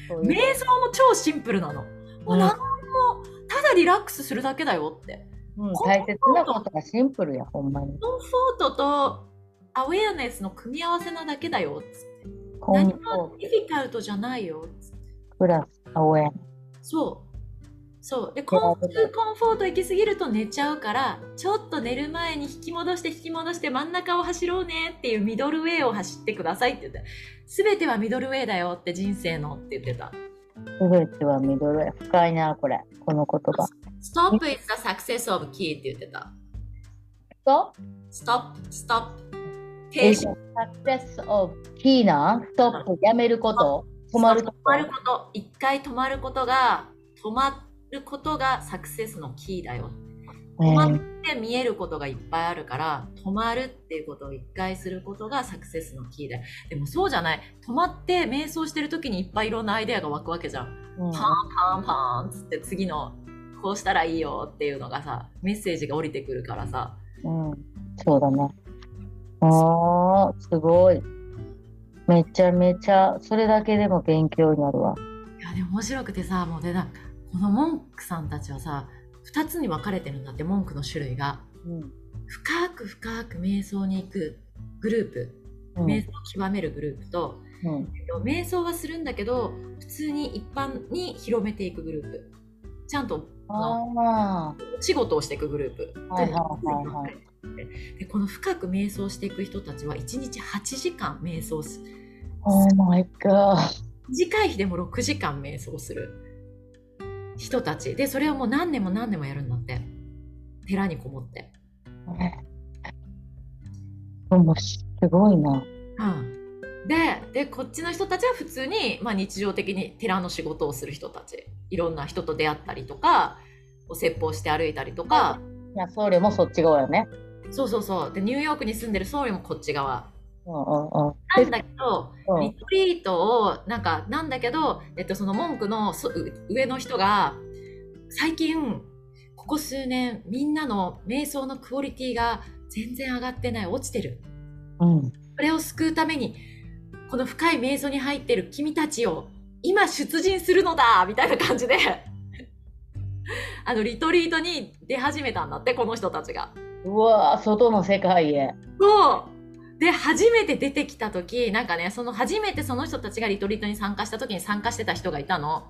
瞑想も超シンプルなの。もううん何もただリラックスするだけだよって。うん大切なことがシンプルやほんまに。コンフォートとアウェアネスの組み合わせなだけだよっつっ何もーディフィカルトじゃないよっつって。プラスアウェア。そう。そう。でコンコンフォート行き過ぎると寝ちゃうからちょっと寝る前に引き戻して引き戻して真ん中を走ろうねっていうミドルウェイを走ってくださいって言って。全てはミドルウェイだよって人生のって言ってたすべてはミドル。ウェイ。深いな、これ。この言葉。Stop is the success of key って言ってた。と Stop, stop 停止。success of キーな？ストップやめること？止まるこ止まること。一回止まることが止まることがサクセスのキーだよ。と、止まっねて見えることがいっぱいあるから止まるっていうことを一回することがサクセスのキーだよでもそうじゃない止まって瞑想してる時にいっぱいいろんなアイデアが湧くわけじゃんうんパンパンパンっつって次のこうしたらいいよっていうのがさメッセージが降りてくるからさうん、そうだね。あー、すごい。めちゃめちゃ、それだけでも勉強になるわ。いやでも面白くてさもうでなこの文句さんたちはさ2つに分かれてるんだって文句の種類が。うん、深く深く瞑想に行くグループ、うん。瞑想を極めるグループと、うん。えっと瞑想はするんだけど普通に一般に広めていくグループ。ちゃんとあ仕事をしていくグループ、あはいはいはいはい。でこの深く瞑想していく人たちは1日8時間瞑想す Oh my god 短い日でも6時間瞑想する人たち。でそれをもう何年も何年もやるんだって。寺にこもって、もうすごいな。うん、ででこっちの人たちは普通に、まあ、日常的に寺の仕事をする人たち。いろんな人と出会ったりとかお説法して歩いたりとか、いや僧侶もそっち側よね。そうそうそう。でニューヨークに住んでる僧侶もこっち側なんだけどうん。リトリートをなんかなんだけど、えっと、その文句の上の人が最近ここ数年みんなの瞑想のクオリティが全然上がってない落ちてる。うん。それを救うためにこの深い瞑想に入ってる君たちを今出陣するのだみたいな感じで。あのリトリートに出始めたんだってこの人たちが。うわー外の世界へ。そうで初めて出てきた時なんかねその初めてその人たちがリトリートに参加した時に参加してた人がいたの。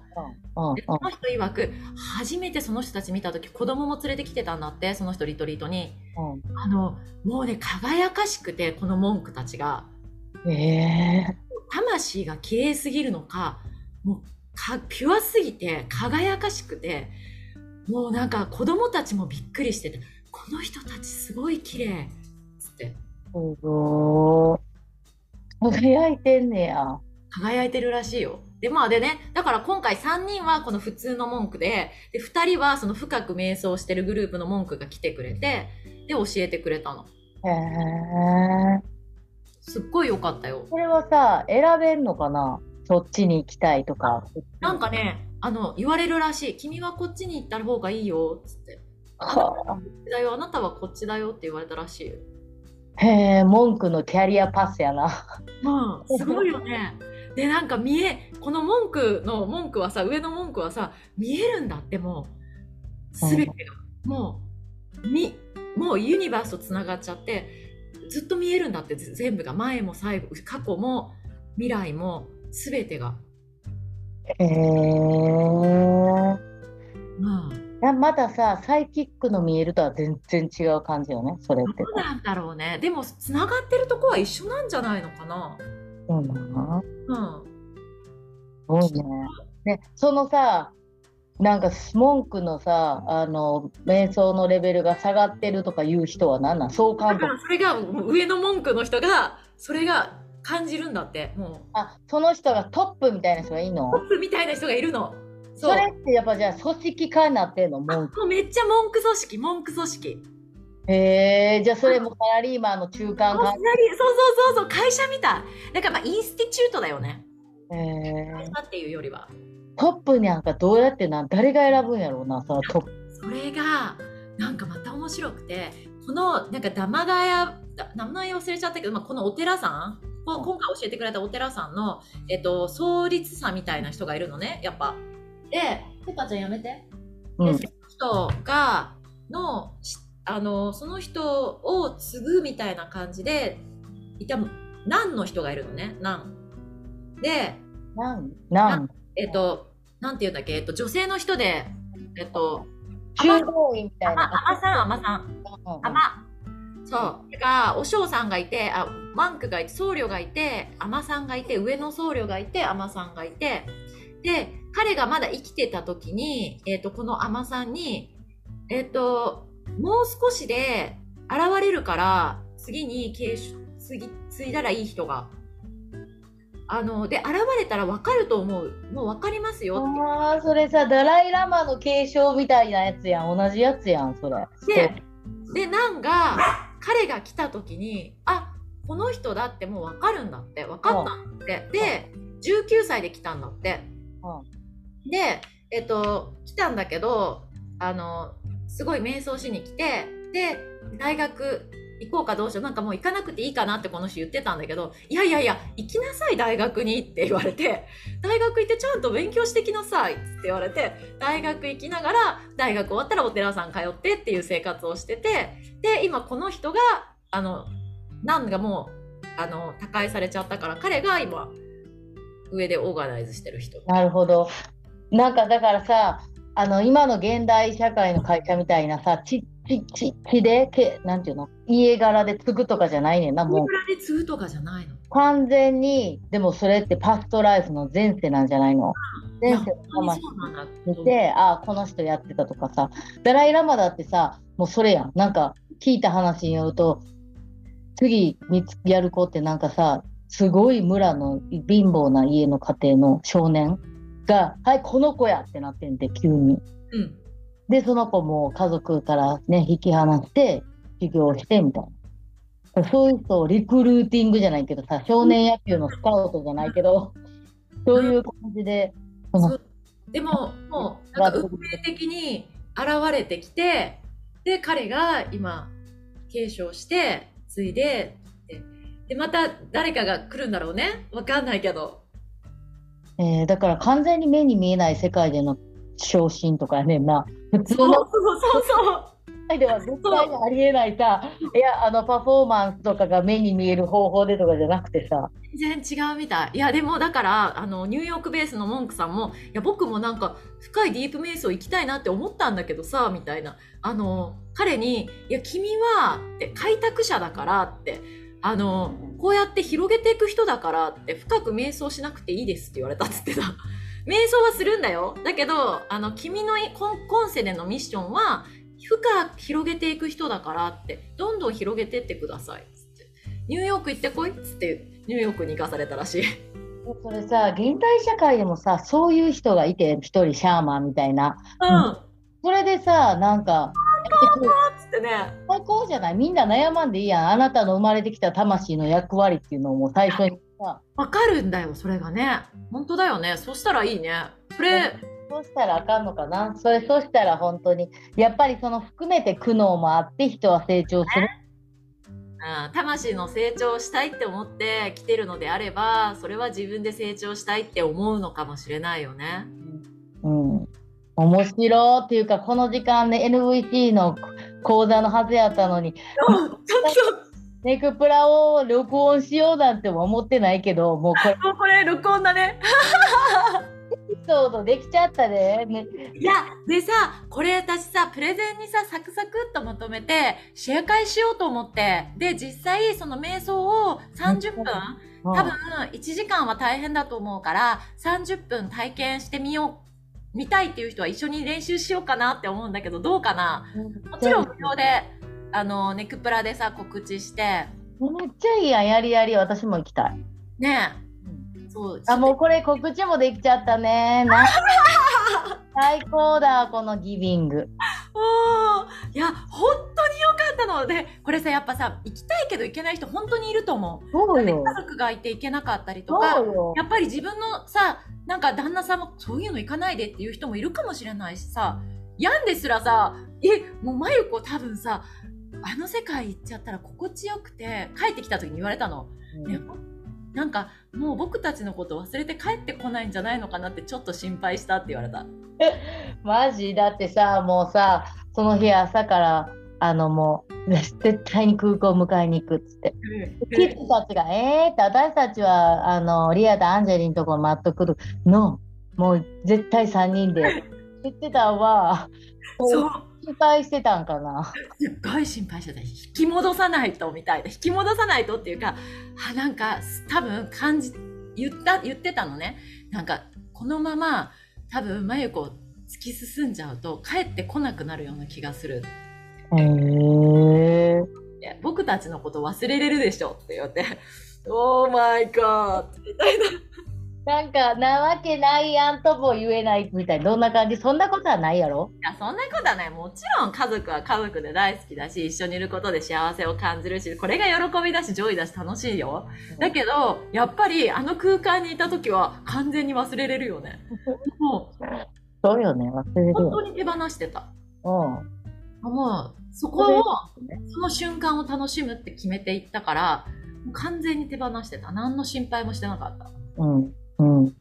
うんうんでその人曰く初めてその人たち見た時子供も連れてきてたんだってその人リトリートに。うんあのもうね輝かしくてこの文句たちが。ええ魂が綺麗すぎるのかもうかピュアすぎて輝かしくてもうなんか子供たちもびっくりしててこの人たちすごい綺麗っつってすごい輝いてんねや輝いてるらしいよ。でまあでねだから今回3人はこの普通の文句でで2人はその深く瞑想してるグループの文句が来てくれてで教えてくれたの。へえすっごい良かったよ。これはさ選べんのかな？そっちに行きたいとかなんかねあの言われるらしい「君はこっちに行った方がいいよ」っつって「あなたははこっちだよあなたはこっちだよ」って言われたらしいよ。あへえ文句のキャリアパスやな。うん、すごいよね。でなんか見えこの文句の文句はさ上の文句はさ見えるんだってもう。全てが、もうみもうユニバースとつながっちゃってずっと見えるんだってぜ全部が。前も最後過去も未来も全てが。へえうん、やまたさサイキックの見えるとは全然違う感じよねそれってどうなんだろうねでもつながってるとこは一緒なんじゃないのかな。そうなのうんすごいね。で、そのさ、なんか文句のさ、あの、瞑想のレベルが下がってるとかいう人は何なん？そうだ感覚。それが上の文句の人がそれが感じるんだってもあ、その人がトップみたいな人がいいの？うトップみたいな人がいるの。それってやっぱじゃあ組織化になってんの？文句。もうめっちゃ文句組織文句組織。へえ、じゃあそれもサラリーマンの中間そうそうそうそう会社みたい。だからまあインスティチュートだよね。へえ。会社っていうよりはトップなんかどうやってな、誰が選ぶんやろうな、そのトップ。それがなんかまた面白くてこのなんか玉ヶ谷だ名前忘れちゃったけど、まあ、このお寺さんこ今回教えてくれたお寺さんの、えっと、創立者みたいな人がいるのねやっぱでペッパーちゃんやめて。で、うん。その人がのしあのその人を継ぐみたいな感じでいた何の人がいるのね？何？でなん、なん、えっとなんて言うんだっけ、えっと、女性の人でえっと中道院みたいあな。あまさんあまさん。うんあまそう。だからお嬢さんがいてあマンクがいて僧侶がいてあまさんがいて上の僧侶がいてあまさんがいてで彼がまだ生きてた時に、えっとこのあまさんにえっ、ともう少しで現れるから次に継承次継いだらいい人があので現れたら分かると思うもう分かりますよってああ、それさ、ダライラマの継承みたいなやつやん。同じやつやん、それ。で、で、なんが、彼が来た時に、あ、この人だってもう分かるんだって、分かったんだって。で、19歳で来たんだって。で、えっと、来たんだけど、あの、すごい瞑想しに来て、で、大学行こうかどうしよう。なんかもう行かなくていいかなってこの人言ってたんだけどいやいやいや行きなさい大学にって言われて大学行ってちゃんと勉強してきなさいって言われて大学行きながら大学終わったらお寺さん通ってっていう生活をしててで今この人があのなんかもうあの他界されちゃったから彼が今上でオーガナイズしてる人。なるほど。なんかだからさあの今の現代社会の会社みたいなさちちちちでけなんていうの？家柄で継ぐとかじゃないねんなもう。家柄で継ぐとかじゃないの。完全にでもそれってパストライフの前世なんじゃないの？前世の魂。見てああこの人やってたとかさ。ダライ・ラマだってさもうそれやん。なんか聞いた話によると次やる子ってなんかさすごい村の貧乏な家の家庭の少年が「はいこの子や!」ってなってんで急に。うん。でその子も家族からね引き離して修行してみたいな。そういう人をリクルーティングじゃないけどさ少年野球のスカウトじゃないけどそういう感じででももうなんか運命的に現れてきてで彼が今継承して継いでででまた誰かが来るんだろうね。わかんないけど。えーだから完全に目に見えない世界での昇進とかやねんな普通のそうそうそう。では絶対にありえないさ。いやあのパフォーマンスとかが目に見える方法でとかじゃなくてさ。全然違うみたい。いやでもだからあのニューヨークベースのモンクさんもいや僕もなんか深いディープ瞑想行きたいなって思ったんだけどさみたいな。あの彼に「いや君は」って開拓者だからってあのこうやって広げていく人だからって深く瞑想しなくていいですって言われたっつってた。瞑想はするんだよ。だけどあの君のい今今世でのミッションは深く広げていく人だからってどんどん広げてってくださいっつって。ニューヨーク行ってこいっつってニューヨークに行かされたらしい。それさ現代社会でもさそういう人がいて一人シャーマンみたいな。うん。それでさなんかやってくるつってね。最高じゃない？みんな悩まんでいいやん。あなたの生まれてきた魂の役割っていうのをもう最初にさ。わかるんだよ、それがね。本当だよね。そしたらいいね。これ、そうしたらあかんのかな。それそうしたら本当に。やっぱりその含めて苦悩もあって人は成長する。うん、魂の成長したいって思って来てるのであれば、それは自分で成長したいって思うのかもしれないよね。うん。面白っていうかこの時間で NVC の講座のはずやったのに。ネクプラを録音しようなんても思ってないけどもうこれ。と、もうこれ録音だね。エピソードできちゃったで、ね、いや、でさ、これ私さ、プレゼンにさ、サクサクっとまとめて、シェア会しようと思って、で、実際、その瞑想を30分、多分1時間は大変だと思うから30分体験してみよう見たいっていう人は一緒に練習しようかなって思うんだけどどうかな？もちろん無料であのネクプラでさ告知して。めっちゃいいやん。やりやり私も行きたい。ねえそうあもうこれ告知もできちゃったね。な最高だこのギビング。おー。いや本当に良かったの。でこれさやっぱさ行きたいけど行けない人本当にいると思う。そうよ。家族がいて行けなかったりとそかやっぱり自分のさなんか旦那さんもそういうの行かないでっていう人もいるかもしれないしさやんですらさえもうまゆこ多分さあの世界行っちゃったら心地よくて帰ってきた時に言われたの、うん。ねなんかもう僕たちのこと忘れて帰ってこないんじゃないのかなってちょっと心配したって言われた。マジ？だってさもうさその日朝からあのもう絶対に空港迎えに行くっつって。キッズたちが「えー」って私たちはあのリアとアンジェリーのところ待っとくるのもう絶対3人で。言ってたわ。そう心配してたんかな。すっごい心配してた。引き戻さないとみたいな。引き戻さないとっていうかあなんか多分感じ言った言ってたのね。なんかこのまま多分真由子突き進んじゃうと帰ってこなくなるような気がするへえ僕たちのこと忘れれるでしょって言って「Oh my God」みたいななんかなわけないやんとも言えないみたいなどんな感じ？そんなことはないやろ？いやそんなことはないもちろん家族は家族で大好きだし一緒にいることで幸せを感じるしこれが喜びだし joy だし楽しいよ。だけどやっぱりあの空間にいた時は完全に忘れれるよね。も うそうよね忘れる本よ当に手放してた。うん。もうそこを、その瞬間を楽しむって決めていったから、完全に手放してた。何の心配もしてなかった。うん。うん。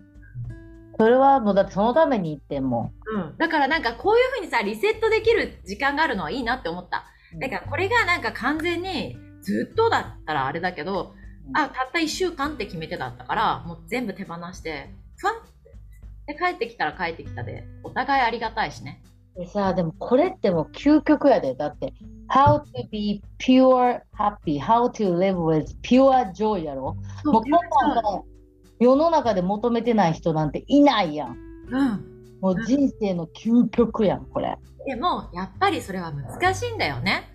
それはもうだってそのために行ってんもうん。だからなんかこういうふうにさ、リセットできる時間があるのはいいなって思った。ん。だからこれがなんか完全にずっとだったらあれだけど、うんあ、たった1週間って決めてだったから、もう全部手放して、ふわんって。で、帰ってきたら帰ってきたで、お互いありがたいしね。でさ、でもこれってもう究極やで。だって、how to be pure happy, how to live with pure joy やろ。もうこんなんさ世の中で求めてない人なんていないやん。うん。もう人生の究極やん、これ。でも、やっぱりそれは難しいんだよね。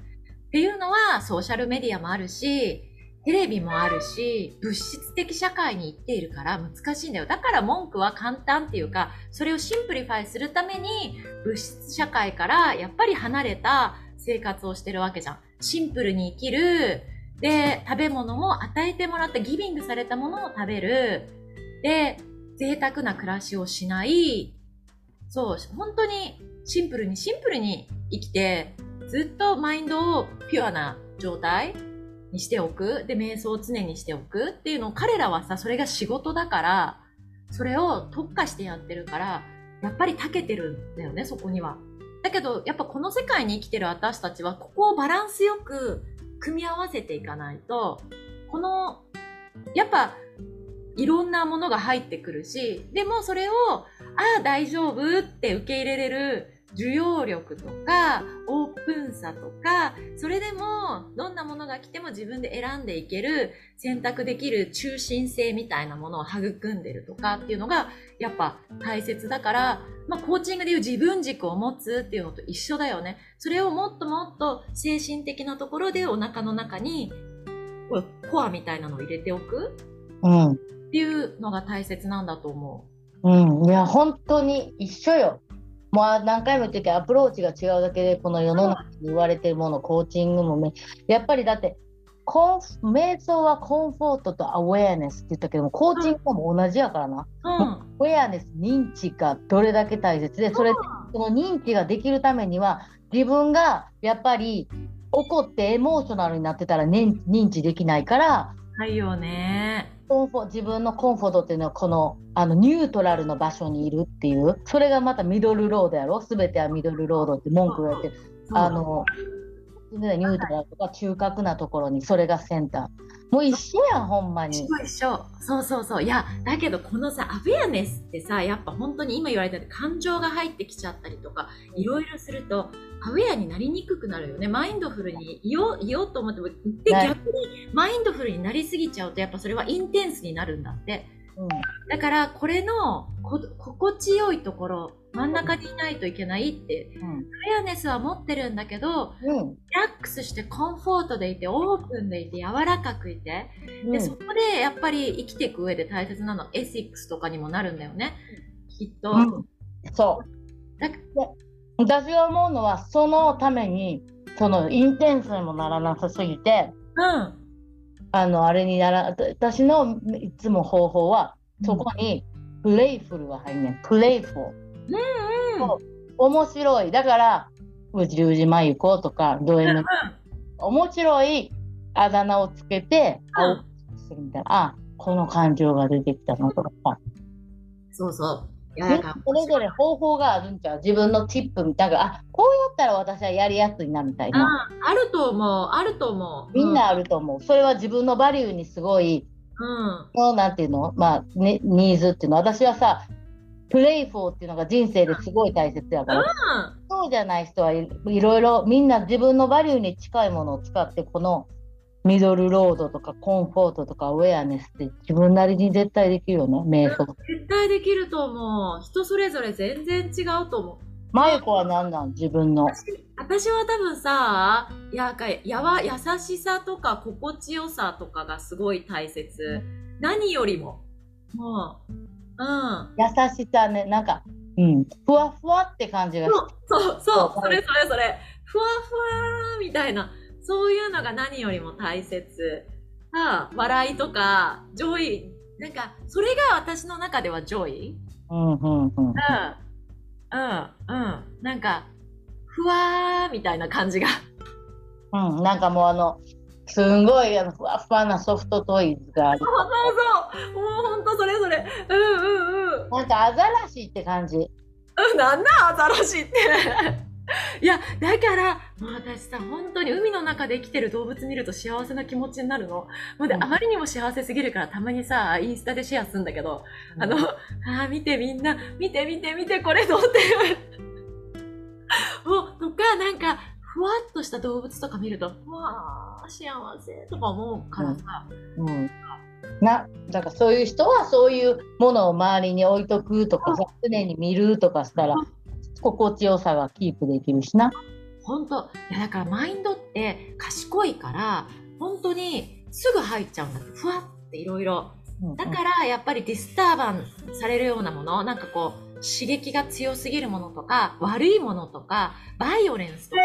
っていうのは、ソーシャルメディアもあるし、テレビもあるし、物質的社会に生きているから難しいんだよ。だから文句は簡単っていうか、それを simplify するために、物質社会からやっぱり離れた生活をしてるわけじゃん。シンプルに生きる。で、食べ物も与えてもらった giving されたものを食べる。で、贅沢な暮らしをしない。そう、本当にシンプルにシンプルに生きて、ずっとマインドをピュアな状態にしておく。で、瞑想を常にしておくっていうのを彼らはさ、それが仕事だから、それを特化してやってるから、やっぱり長けてるんだよね、そこには。だけど、やっぱこの世界に生きてる私たちは、ここをバランスよく組み合わせていかないと、この、やっぱ、いろんなものが入ってくるし、でもそれを、ああ、大丈夫って受け入れれる需要力とか、オープンさとか、それでも、どんなものが来ても自分で選んでいける、選択できる中心性みたいなものを育んでるとかっていうのが、やっぱ大切だから、まあ、コーチングでいう自分軸を持つっていうのと一緒だよね。それをもっともっと精神的なところでお腹の中に、コアみたいなのを入れておくうん。っていうのが大切なんだと思うん。いや、本当に一緒よ。もう何回も言ってるけど、アプローチが違うだけで、この世の中に言われてるもの、コーチングもね、やっぱりだって、コンフ瞑想はコンフォートとアウェアネスって言ったけども、コーチングも同じやからな。う。うん。アウェアネス、認知がどれだけ大切で、それ、その認知ができるためには、自分がやっぱり怒ってエモーショナルになってたら認認知できないから、はいよね。コンフォ自分のコンフォートっていうのはこのあのニュートラルの場所にいるっていうそれがまたミドルロードやろ？全てはミドルロードって文句言われてるあのニュートラルとか中核なところにそれがセンター。もう一緒やんほんまに。一緒。そうそうそう。いや、だけどこのさ、アウェアネスってさ、やっぱ本当に今言われたように感情が入ってきちゃったりとか、いろいろすると、アウェアになりにくくなるよね。マインドフルにいよう、いようと思っても、で、ね逆にマインドフルになりすぎちゃうと、やっぱそれはインテンスになるんだって。うんだから、これのこ心地よいところ、真ん中にいないといけないって、うんアウェアネスは持ってるんだけど、うんリラックスしてコンフォートでいて、オープンでいて、柔らかくいて、で、うんそこでやっぱり生きていく上で大切なのはエシックスとかにもなるんだよね。きっと。うんそうだで私が思うのはそのためにそのインテンスにもならなさすぎてうん。あのあれになら私のいつも方法はそこにプレイフルが入んねんプレイフル。うん。そう面白い。だからうじうじまゆこ」とかどういうの面白い。あだ名をつけてうん。あこの感情が出てきたのとかさ。そうそう。それぞれ方法があるんちゃう？自分のチップみたいなあこうやったら私はやりやすいなみたいな、ああると思う。あると思う。みんなあると思うそれは自分のバリューにすごいうん。のなんていうの？まあ、ね、ニーズっていうの私はさプレイフォーっていうのが人生ですごい大切やから、うん。そうじゃない人はいいろいろみんな自分のバリューに近いものを使ってこのミドルロードとかコンフォートとかアウェアネスって自分なりに絶対できるよね瞑想絶対できると思う。人それぞれ全然違うと思う。マユコは何なん自分の？私は多分さ、やかやわ優しさとか心地よさとかがすごい大切。何よりも。もう、うん。優しさねなんかうんふわふわって感じがそうそうそう、それそれそれ。ふわふわみたいな。そういうのが何よりも大切。あ笑いとか、 joy。なんか、それが私の中では joy。うんうんうんうん。うん。うん。なんか、ふわーみたいな感じが。うん、なんかもうあの、すんごいあのふわふわなソフトトイズがある。そうそうそう。もう本当それぞれ。うんうんうん。なんかアザラシって感じ。うん、なんだアザラシって。いや、だから、もう私さ、本当に海の中で生きてる動物見ると幸せな気持ちになるの。もうで、うんあまりにも幸せすぎるから、たまにさ、インスタでシェアするんだけど、あの、あー見てみんな、見て見て見て、これどうって。もう、とか、なんか、ふわっとした動物とか見ると、うわー、幸せとか思うからさ、うん。な、だからそういう人はそういうものを周りに置いとくとかさ、常に見るとかしたら、心地よさがキープできるしな。本当。いやだからマインドって賢いから本当にすぐ入っちゃうんだって。ふわっていろいろうん。だからやっぱりディスターバンされるようなものなんかこう刺激が強すぎるものとか悪いものとかバイオレンスとか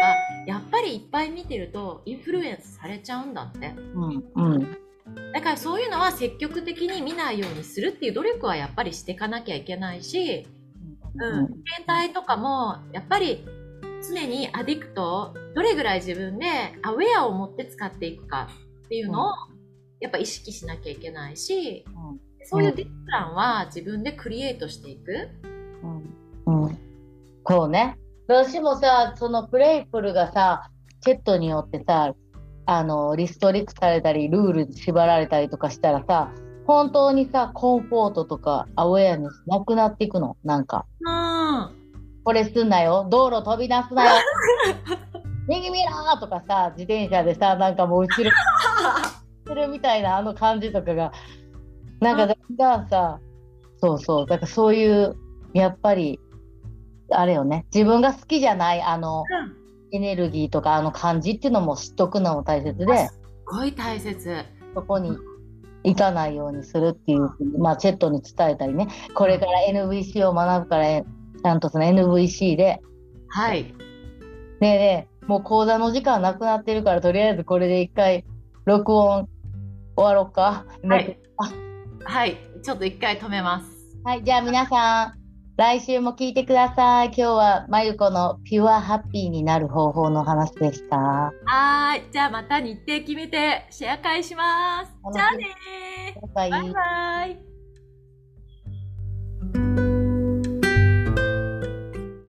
やっぱりいっぱい見てるとインフルエンスされちゃうんだって。うんうん。だからそういうのは積極的に見ないようにするっていう努力はやっぱりしていかなきゃいけないしうん、携帯とかもやっぱり常にアディクトをどれぐらい自分でアウェアを持って使っていくかっていうのをやっぱ意識しなきゃいけないしそういうディスプランは自分でクリエイトしていく。うん。うん。そうね。私もさ、そのプレイフルがさ、チェットによってさ、あの、リストリクトされたり、ルールに縛られたりとかしたらさ、本当にさ、コンフォートとかアウェアネスなくなっていくの？なんか、うん。これすんなよ、道路飛び出すなよ、右見ろーとかさ、自転車でさ、なんかもう後ろ するみたいなあの感じとかが、なんかだんだんさ、そうそう、だからそういう、やっぱり、あれよね、自分が好きじゃない、あの、エネルギーとかあの感じっていうのも知っとくのも大切で、すごい大切。そこに行かないようにするっていう、まあ、チェットに伝えたりね、これから NVC を学ぶから、ちゃんとその NVC で、はい。ねえねえ、もう講座の時間なくなってるから、とりあえずこれで一回録音終わろうか。はい。はい。ちょっと一回止めます。はい、じゃあ皆さん、来週も聞いてください。今日はまゆこのピュアハッピーになる方法の話でした。はーい。じゃあまた日程決めてシェア会します。じゃあねー。バイバイバイバイ。